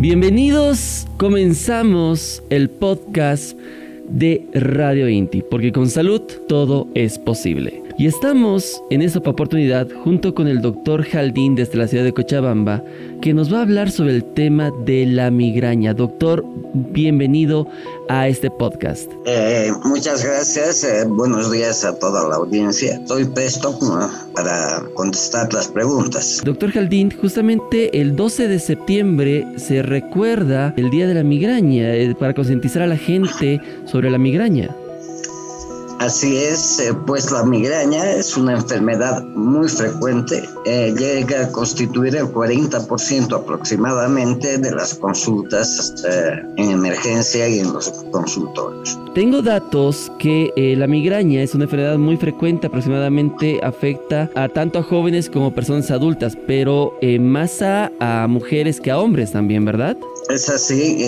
Bienvenidos, comenzamos el podcast de Radio Inti, porque con salud todo es posible. Y estamos en esta oportunidad junto con el doctor Jaldín desde la ciudad de Cochabamba, que nos va a hablar sobre el tema de la migraña. Doctor, bienvenido a este podcast. Eh, muchas gracias, eh, buenos días a toda la audiencia. Estoy presto para contestar las preguntas. Doctor Jaldín, justamente el 12 de septiembre se recuerda el Día de la Migraña eh, para concientizar a la gente sobre la migraña. Así es, eh, pues la migraña es una enfermedad muy frecuente, eh, llega a constituir el 40% aproximadamente de las consultas eh, en emergencia y en los consultorios. Tengo datos que la migraña es una enfermedad muy frecuente, aproximadamente afecta a tanto a jóvenes como personas adultas, pero más a, a mujeres que a hombres también, ¿verdad? Es así,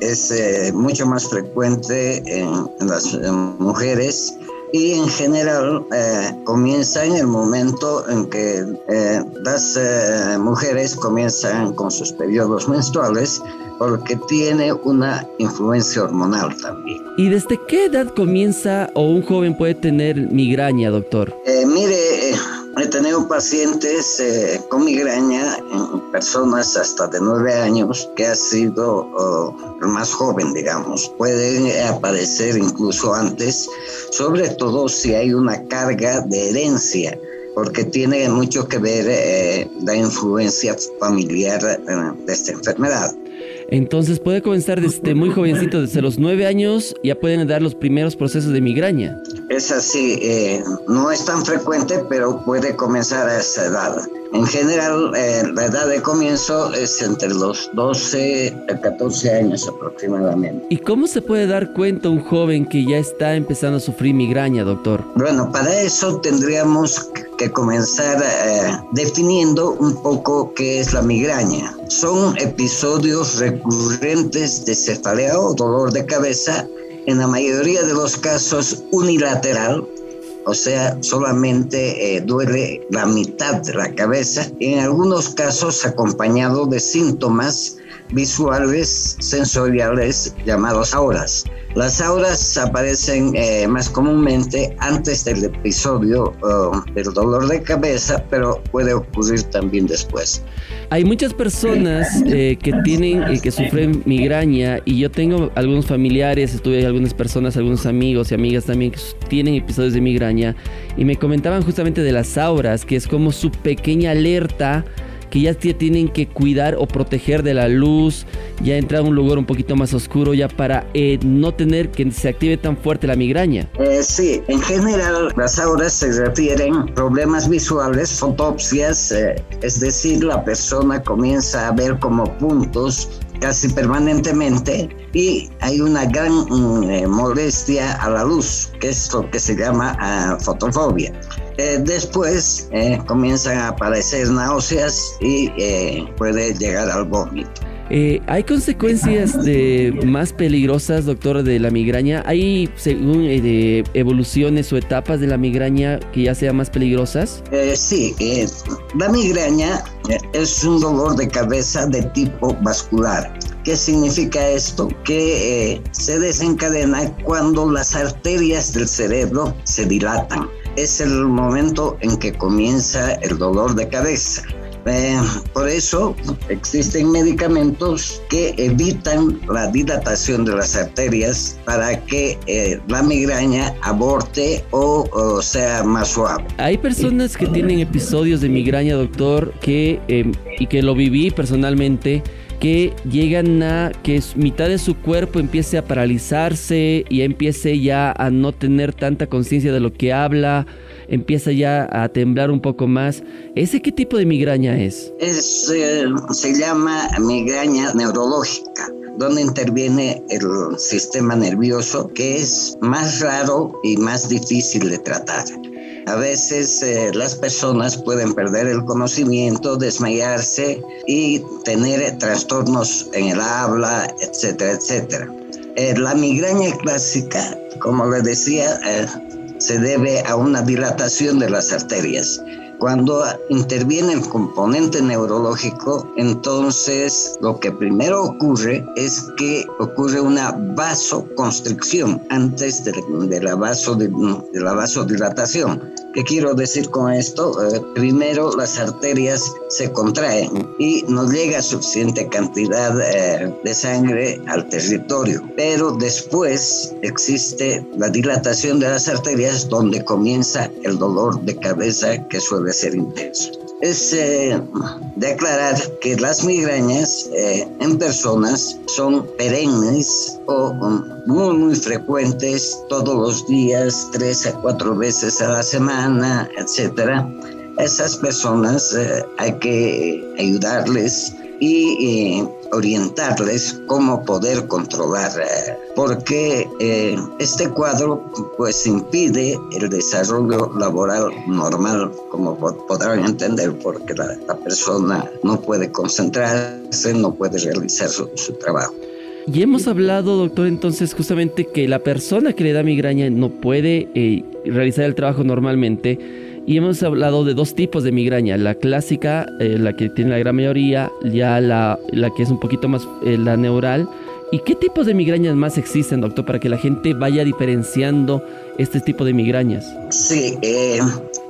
es eh, mucho más frecuente en, las mujeres y en general eh, comienza en el momento en que eh, las mujeres comienzan con sus periodos menstruales porque tiene una influencia hormonal también. ¿Y desde qué edad comienza o un joven puede tener migraña, doctor? mire, He tenido pacientes eh, con migraña en personas hasta de nueve años que ha sido el más joven, digamos. Pueden aparecer incluso antes, sobre todo si hay una carga de herencia porque tiene mucho que ver eh, la influencia familiar eh, de esta enfermedad. Entonces puede comenzar desde muy jovencito, desde los nueve años, ya pueden dar los primeros procesos de migraña. Es así, eh, no es tan frecuente, pero puede comenzar a esa edad. En general, eh, la edad de comienzo es entre los 12 a 14 años aproximadamente. ¿Y cómo se puede dar cuenta un joven que ya está empezando a sufrir migraña, doctor? Bueno, para eso tendríamos que comenzar eh, definiendo un poco qué es la migraña. Son episodios recurrentes de cefalea o dolor de cabeza, en la mayoría de los casos unilateral, o sea, solamente eh, duele la mitad de la cabeza, en algunos casos acompañado de síntomas visuales sensoriales llamados auras. Las auras aparecen eh, más comúnmente antes del episodio del dolor de cabeza, pero puede ocurrir también después. Hay muchas personas eh, que tienen, eh, que sufren migraña y yo tengo algunos familiares, estuve algunas personas, algunos amigos y amigas también que tienen episodios de migraña y me comentaban justamente de las auras, que es como su pequeña alerta que ya tienen que cuidar o proteger de la luz, ya entrar a un lugar un poquito más oscuro ya para eh, no tener que se active tan fuerte la migraña. Eh, sí, en general las auras se refieren a problemas visuales, fotopsias, eh, es decir, la persona comienza a ver como puntos casi permanentemente y hay una gran mm, molestia a la luz, que es lo que se llama ah, fotofobia. Eh, después eh, comienzan a aparecer náuseas y eh, puede llegar al vómito. ¿Hay consecuencias de más peligrosas, doctor, de la migraña? ¿Hay, según evoluciones o etapas de la migraña que ya sean más peligrosas? sí, la migraña es un dolor de cabeza de tipo vascular. ¿Qué significa esto? Que se desencadena cuando las arterias del cerebro se dilatan es el momento en que comienza el dolor de cabeza. Eh, por eso existen medicamentos que evitan la dilatación de las arterias para que eh, la migraña aborte o, sea más suave. Hay personas que tienen episodios de migraña, doctor, que, em, y que lo viví personalmente que llegan a que mitad de su cuerpo empiece a paralizarse y empiece ya a no tener tanta conciencia de lo que habla, empieza ya a temblar un poco más. ¿Ese qué tipo de migraña es? es eh, se llama migraña neurológica donde interviene el sistema nervioso, que es más raro y más difícil de tratar. A veces eh, las personas pueden perder el conocimiento, desmayarse y tener trastornos en el habla, etcétera, etcétera. Eh, la migraña clásica, como le decía, eh, se debe a una dilatación de las arterias. Cuando interviene el componente neurológico, entonces lo que primero ocurre es que ocurre una vasoconstricción antes de, la, de la vasodilatación. ¿Qué quiero decir con esto? Eh, primero las arterias se contraen y no llega suficiente cantidad eh, de sangre al territorio, pero después existe la dilatación de las arterias donde comienza el dolor de cabeza que suele ser intenso es eh, de aclarar que las migrañas eh, en personas son perennes o muy, muy frecuentes todos los días, tres a cuatro veces a la semana, etc. Esas personas eh, hay que ayudarles y orientarles cómo poder controlar, eh, porque eh, este cuadro pues impide el desarrollo laboral normal, como podrán entender, porque la, persona no puede concentrarse, no puede realizar su, trabajo. Y hemos hablado, doctor, entonces justamente que la persona que le da migraña no puede eh, realizar el trabajo normalmente y hemos hablado de dos tipos de migraña, la clásica, eh, la que tiene la gran mayoría, ya la, la que es un poquito más eh, la neural. ¿Y qué tipos de migrañas más existen, doctor, para que la gente vaya diferenciando este tipo de migrañas? Sí, eh,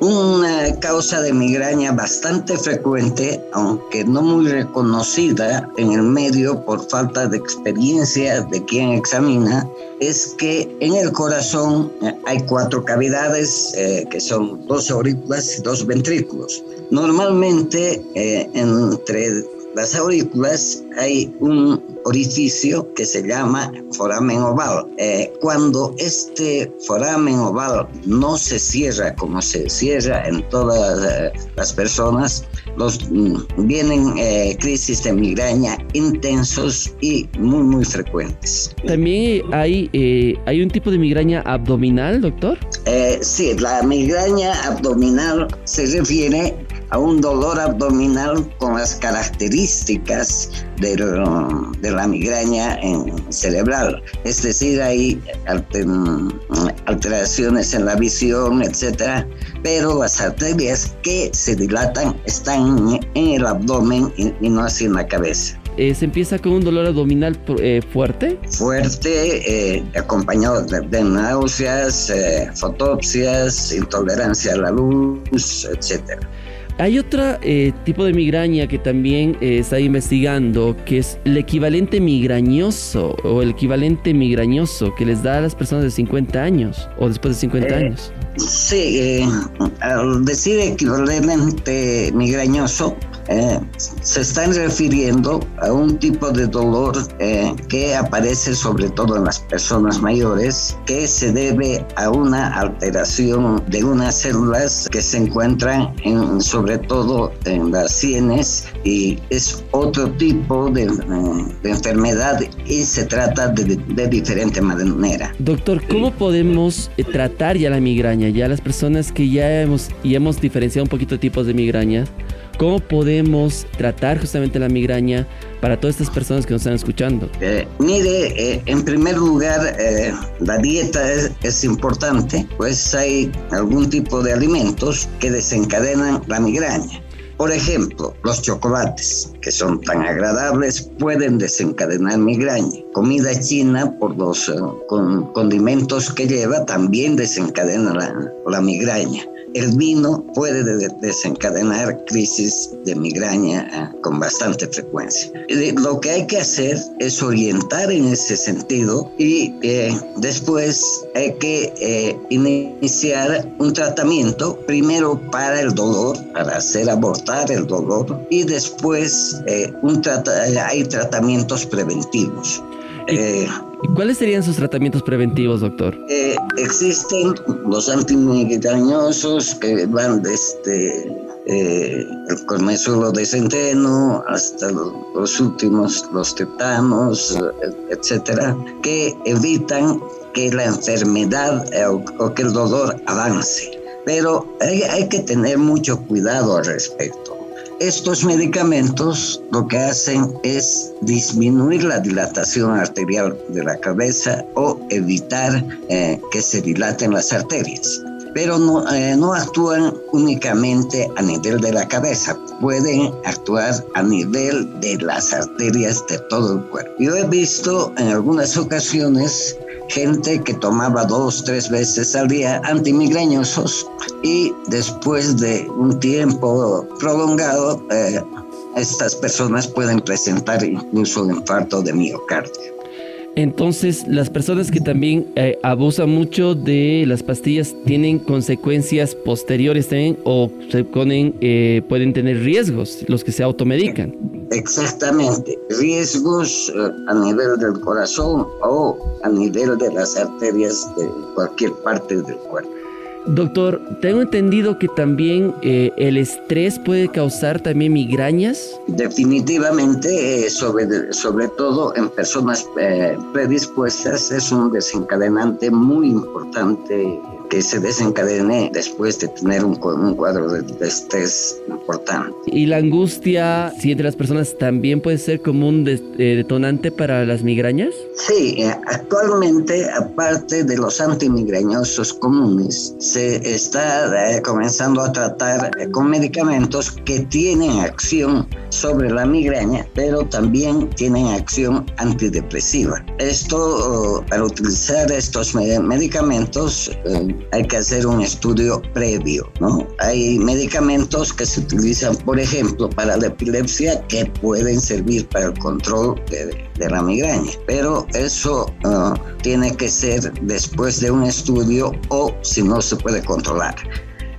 una causa de migraña bastante frecuente, aunque no muy reconocida en el medio por falta de experiencia de quien examina, es que en el corazón eh, hay cuatro cavidades eh, que son dos aurículas y dos ventrículos. Normalmente entre las aurículas hay un orificio que se llama foramen oval. Eh, cuando este foramen oval no se cierra como se cierra en todas eh, las personas, los, mm, vienen eh, crisis de migraña intensos y muy, muy frecuentes. También hay, hay un tipo de migraña abdominal, doctor. sí, la migraña abdominal se refiere a un dolor abdominal con las características de, de la migraña en cerebral. Es decir, hay alteraciones en la visión, etcétera, pero las arterias que se dilatan están en el abdomen y, no así en la cabeza. Eh, ¿Se empieza con un dolor abdominal eh, fuerte? Fuerte, eh, acompañado de, náuseas, fotopsias, intolerancia a la luz, etcétera. Hay otro eh, tipo de migraña que también eh, está investigando, que es el equivalente migrañoso o el equivalente migrañoso que les da a las personas de 50 años o después de 50 eh, años. Sí, al decir equivalente migrañoso, eh, se están refiriendo a un tipo de dolor eh, que aparece sobre todo en las personas mayores, que se debe a una alteración de unas células que se encuentran en, sobre todo en las sienes y es otro tipo de, eh, enfermedad y se trata de, de, diferente manera. Doctor, ¿cómo podemos tratar ya la migraña? Ya las personas que ya hemos, y hemos diferenciado un poquito de tipos de migraña, ¿Cómo podemos tratar justamente la migraña para todas estas personas que nos están escuchando? Eh, mire, eh, en primer lugar, eh, la dieta es, importante, pues hay algún tipo de alimentos que desencadenan la migraña. Por ejemplo, los chocolates, que son tan agradables, pueden desencadenar migraña. Comida china, por los condimentos que lleva, también desencadena la migraña el vino puede desencadenar crisis de migraña ah, con bastante frecuencia. Lo que hay que hacer es orientar en ese sentido y eh, después hay que eh, iniciar un tratamiento primero para el dolor, para hacer abortar el dolor y después eh, un hay tratamientos preventivos. ¿Cuáles serían sus tratamientos preventivos, doctor? existen los antimigrañosos que van desde eh, el cornezuelo de centeno hasta los, últimos, los tetanos, etcétera, que evitan que la enfermedad eh, o, que el dolor avance. Pero hay que tener mucho cuidado al respecto estos medicamentos lo que hacen es disminuir la dilatación arterial de la cabeza o evitar eh, que se dilaten las arterias. Pero no, eh, no actúan únicamente a nivel de la cabeza, pueden actuar a nivel de las arterias de todo el cuerpo. Yo he visto en algunas ocasiones gente que tomaba dos, tres veces al día antimigrañosos y después de un tiempo prolongado, eh, estas personas pueden presentar incluso infarto de miocardio. Entonces, las personas que también eh, abusan mucho de las pastillas tienen consecuencias posteriores también o se ponen, eh, pueden tener riesgos los que se automedican. Exactamente, riesgos eh, a nivel del corazón o a nivel de las arterias de cualquier parte del cuerpo. Doctor, tengo entendido que también eh, el estrés puede causar también migrañas. Definitivamente, eh, sobre, sobre todo en personas eh, predispuestas, es un desencadenante muy importante que se desencadene después de tener un, cuadro de, estrés importante. ¿Y la angustia, si entre las personas también puede ser como un eh, detonante para las migrañas? Sí, eh, actualmente, aparte de los antimigrañosos comunes, se está eh, comenzando a tratar con medicamentos que tienen acción sobre la migraña, pero también tienen acción antidepresiva. Esto, para utilizar estos medicamentos, hay que hacer un estudio previo, ¿no? Hay medicamentos que se utilizan, por ejemplo, para la epilepsia que pueden servir para el control de, la migraña, pero eso uh, tiene que ser después de un estudio o si no se puede controlar.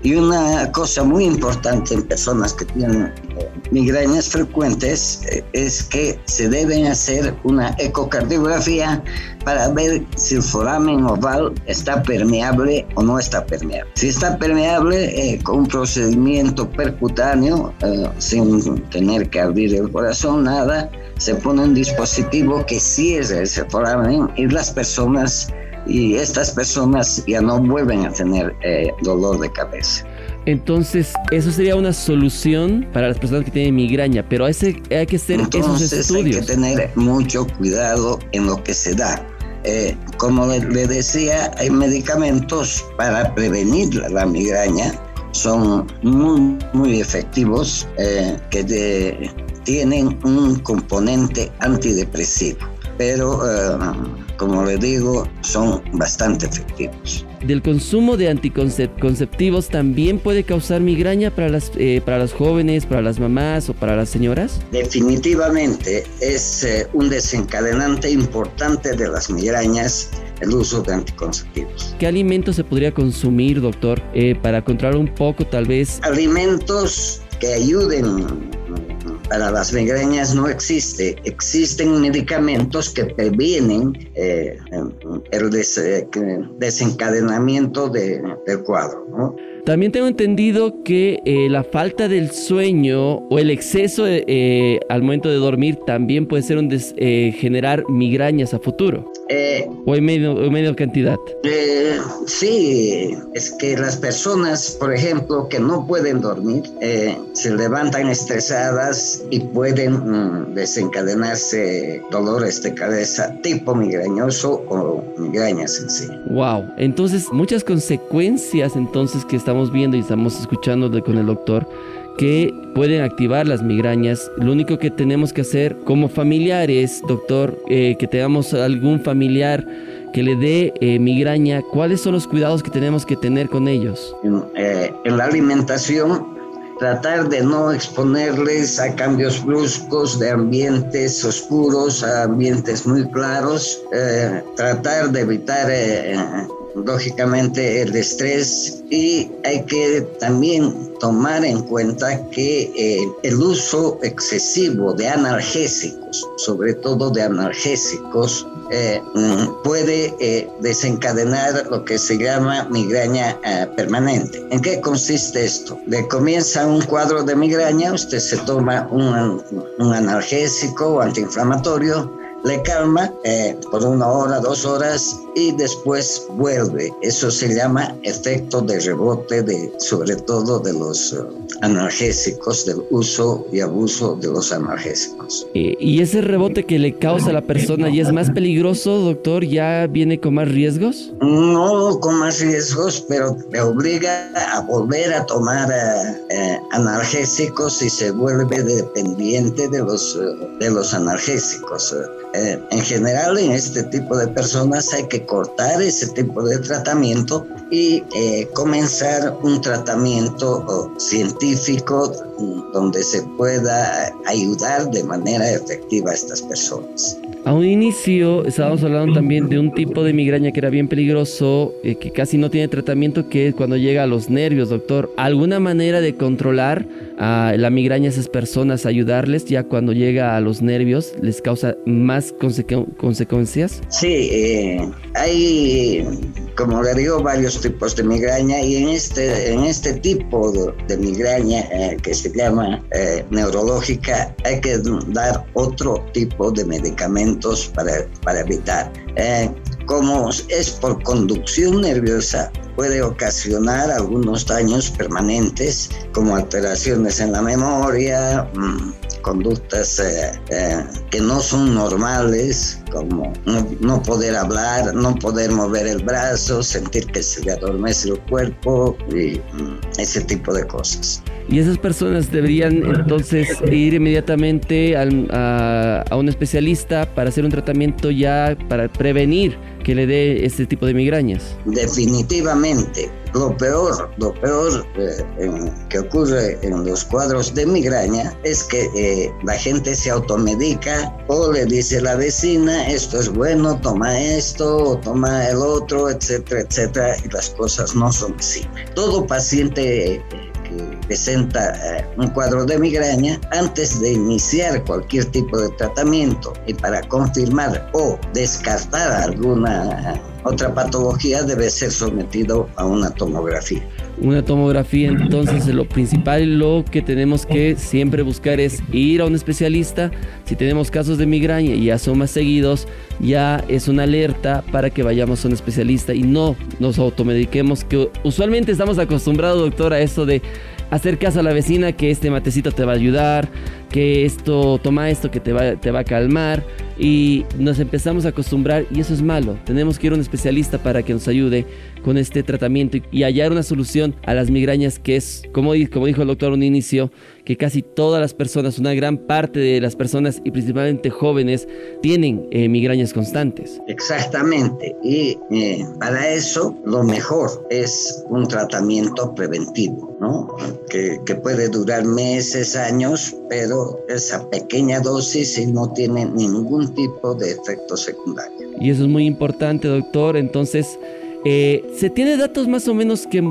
Y una cosa muy importante en personas que tienen eh, migrañas frecuentes eh, es que se deben hacer una ecocardiografía para ver si el foramen oval está permeable o no está permeable. Si está permeable, eh, con un procedimiento percutáneo, sin tener que abrir el corazón, nada, se pone un dispositivo que cierre ese foramen y las personas y estas personas ya no vuelven a tener eh, dolor de cabeza. Entonces, eso sería una solución para las personas que tienen migraña, pero hay, hay que hacer esos estudios. Hay que tener mucho cuidado en lo que se da. Eh, como le, decía, hay medicamentos para prevenir la, migraña, son muy, muy efectivos, eh, que tienen un componente antidepresivo, pero como le digo, son bastante efectivos. ¿Del consumo de anticonceptivos también puede causar migraña para las, eh, para los jóvenes, para las mamás o para las señoras? Definitivamente es eh, un desencadenante importante de las migrañas el uso de anticonceptivos. ¿Qué alimentos se podría consumir, doctor, eh, para controlar un poco tal vez? Alimentos que ayuden para las migrañas no existe. Existen medicamentos que previenen eh, el desencadenamiento del cuadro. También tengo entendido que eh, la falta del sueño o el exceso eh, al momento de dormir también puede ser un generar migrañas a futuro. ¿O en medio, medio cantidad? sí, es que las personas, por ejemplo, que no pueden dormir, se levantan estresadas y pueden mm, desencadenarse dolores de cabeza tipo migrañoso o migrañas en sí. Wow, entonces muchas consecuencias entonces que estamos viendo y estamos escuchando de, con el doctor que pueden activar las migrañas. Lo único que tenemos que hacer como familiares, doctor, eh, que tengamos algún familiar que le dé eh, migraña, ¿cuáles son los cuidados que tenemos que tener con ellos? en eh, la alimentación tratar de no exponerles a cambios bruscos de ambientes oscuros a ambientes muy claros, tratar de evitar lógicamente el estrés y hay que también tomar en cuenta que eh, el uso excesivo de analgésicos, sobre todo de analgésicos, eh, mm, puede eh, desencadenar lo que se llama migraña permanente. ¿En qué consiste esto? Le comienza un cuadro de migraña, usted se toma un, un analgésico o antiinflamatorio, le calma eh, por una hora, dos horas y después vuelve. Eso se llama efecto de rebote, de, sobre todo de los eh, analgésicos, del uso y abuso de los analgésicos. ¿Y ese rebote que le causa a la persona ya es más peligroso, doctor? ¿Ya viene con más riesgos? No con más riesgos, pero le obliga a volver a tomar eh, analgésicos y se vuelve dependiente de los, de los analgésicos. Eh, en general en este tipo de personas hay que cortar ese tipo de tratamiento y eh, comenzar un tratamiento científico donde se pueda ayudar de manera efectiva a estas personas. A un inicio estábamos hablando también de un tipo de migraña que era bien peligroso, eh, que casi no tiene tratamiento, que es cuando llega a los nervios, doctor. ¿Alguna manera de controlar la migraña a esas personas, ayudarles ya cuando llega a los nervios, les causa más consecuencias? Sí, eh, hay, como le digo, varios tipos de migraña y en este, en este tipo de, migraña eh, que se llama neurológica hay que dar otro tipo de medicamento para, para evitar. Eh, como es por conducción nerviosa, puede ocasionar algunos daños permanentes, como alteraciones en la memoria, mm, conductas eh, eh, que no son normales, como no, poder hablar, no poder mover el brazo, sentir que se le adormece el cuerpo y mm, ese tipo de cosas. Y esas personas deberían entonces ir inmediatamente a, a, un especialista para hacer un tratamiento ya para prevenir que le dé este tipo de migrañas. Definitivamente. Lo peor, lo peor eh, que ocurre en los cuadros de migraña es que eh, la gente se automedica o le dice a la vecina, esto es bueno, toma esto o toma el otro, etcétera, etcétera, y las cosas no son así. Todo paciente presenta eh, un cuadro de migraña, antes de iniciar cualquier tipo de tratamiento y para confirmar o descartar alguna otra patología debe ser sometido a una tomografía. Una tomografía, entonces lo principal, lo que tenemos que siempre buscar es ir a un especialista. Si tenemos casos de migraña y ya son más seguidos, ya es una alerta para que vayamos a un especialista y no nos automediquemos, que usualmente estamos acostumbrados, doctor, a eso de hacer caso a la vecina que este matecito te va a ayudar, que esto, toma esto que te va, te va a calmar y nos empezamos a acostumbrar y eso es malo. Tenemos que ir a un especialista para que nos ayude con este tratamiento y, hallar una solución a las migrañas que es, como, como dijo el doctor un inicio, que casi todas las personas, una gran parte de las personas y principalmente jóvenes tienen eh, migrañas constantes. Exactamente. Y eh, para eso lo mejor es un tratamiento preventivo, ¿no? Que, que puede durar meses, años, pero esa pequeña dosis y no tiene ningún tipo de efecto secundario. Y eso es muy importante, doctor. Entonces, eh, ¿Se tiene datos más o menos que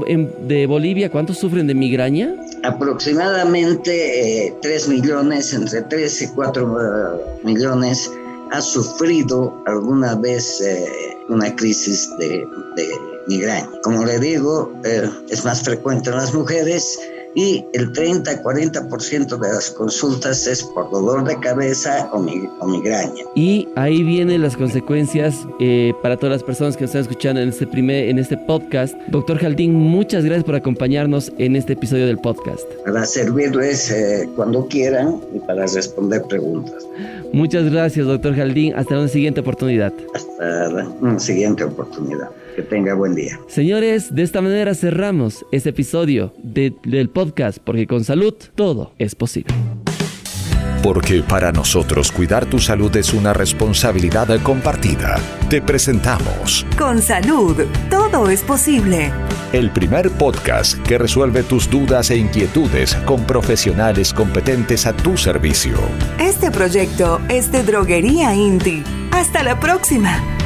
de Bolivia cuántos sufren de migraña? Aproximadamente 3 eh, millones, entre 3 y 4 eh, millones, ha sufrido alguna vez una crisis de, de, migraña. Como le digo, es más frecuente en las mujeres y el 30-40% de las consultas es por dolor de cabeza o, migraña. Y ahí vienen las consecuencias eh, para todas las personas que nos están escuchando en este, primer, en este podcast. Doctor Jaldín, muchas gracias por acompañarnos en este episodio del podcast. Para servirles eh, cuando quieran y para responder preguntas. Muchas gracias, doctor Jaldín. Hasta una siguiente oportunidad. Hasta una siguiente oportunidad. Que tenga buen día. Señores, de esta manera cerramos este episodio del podcast, porque con salud todo es posible. Porque para nosotros cuidar tu salud es una responsabilidad compartida. Te presentamos. Con salud, todo es posible. El primer podcast que resuelve tus dudas e inquietudes con profesionales competentes a tu servicio. Este proyecto es de Droguería Inti. Hasta la próxima.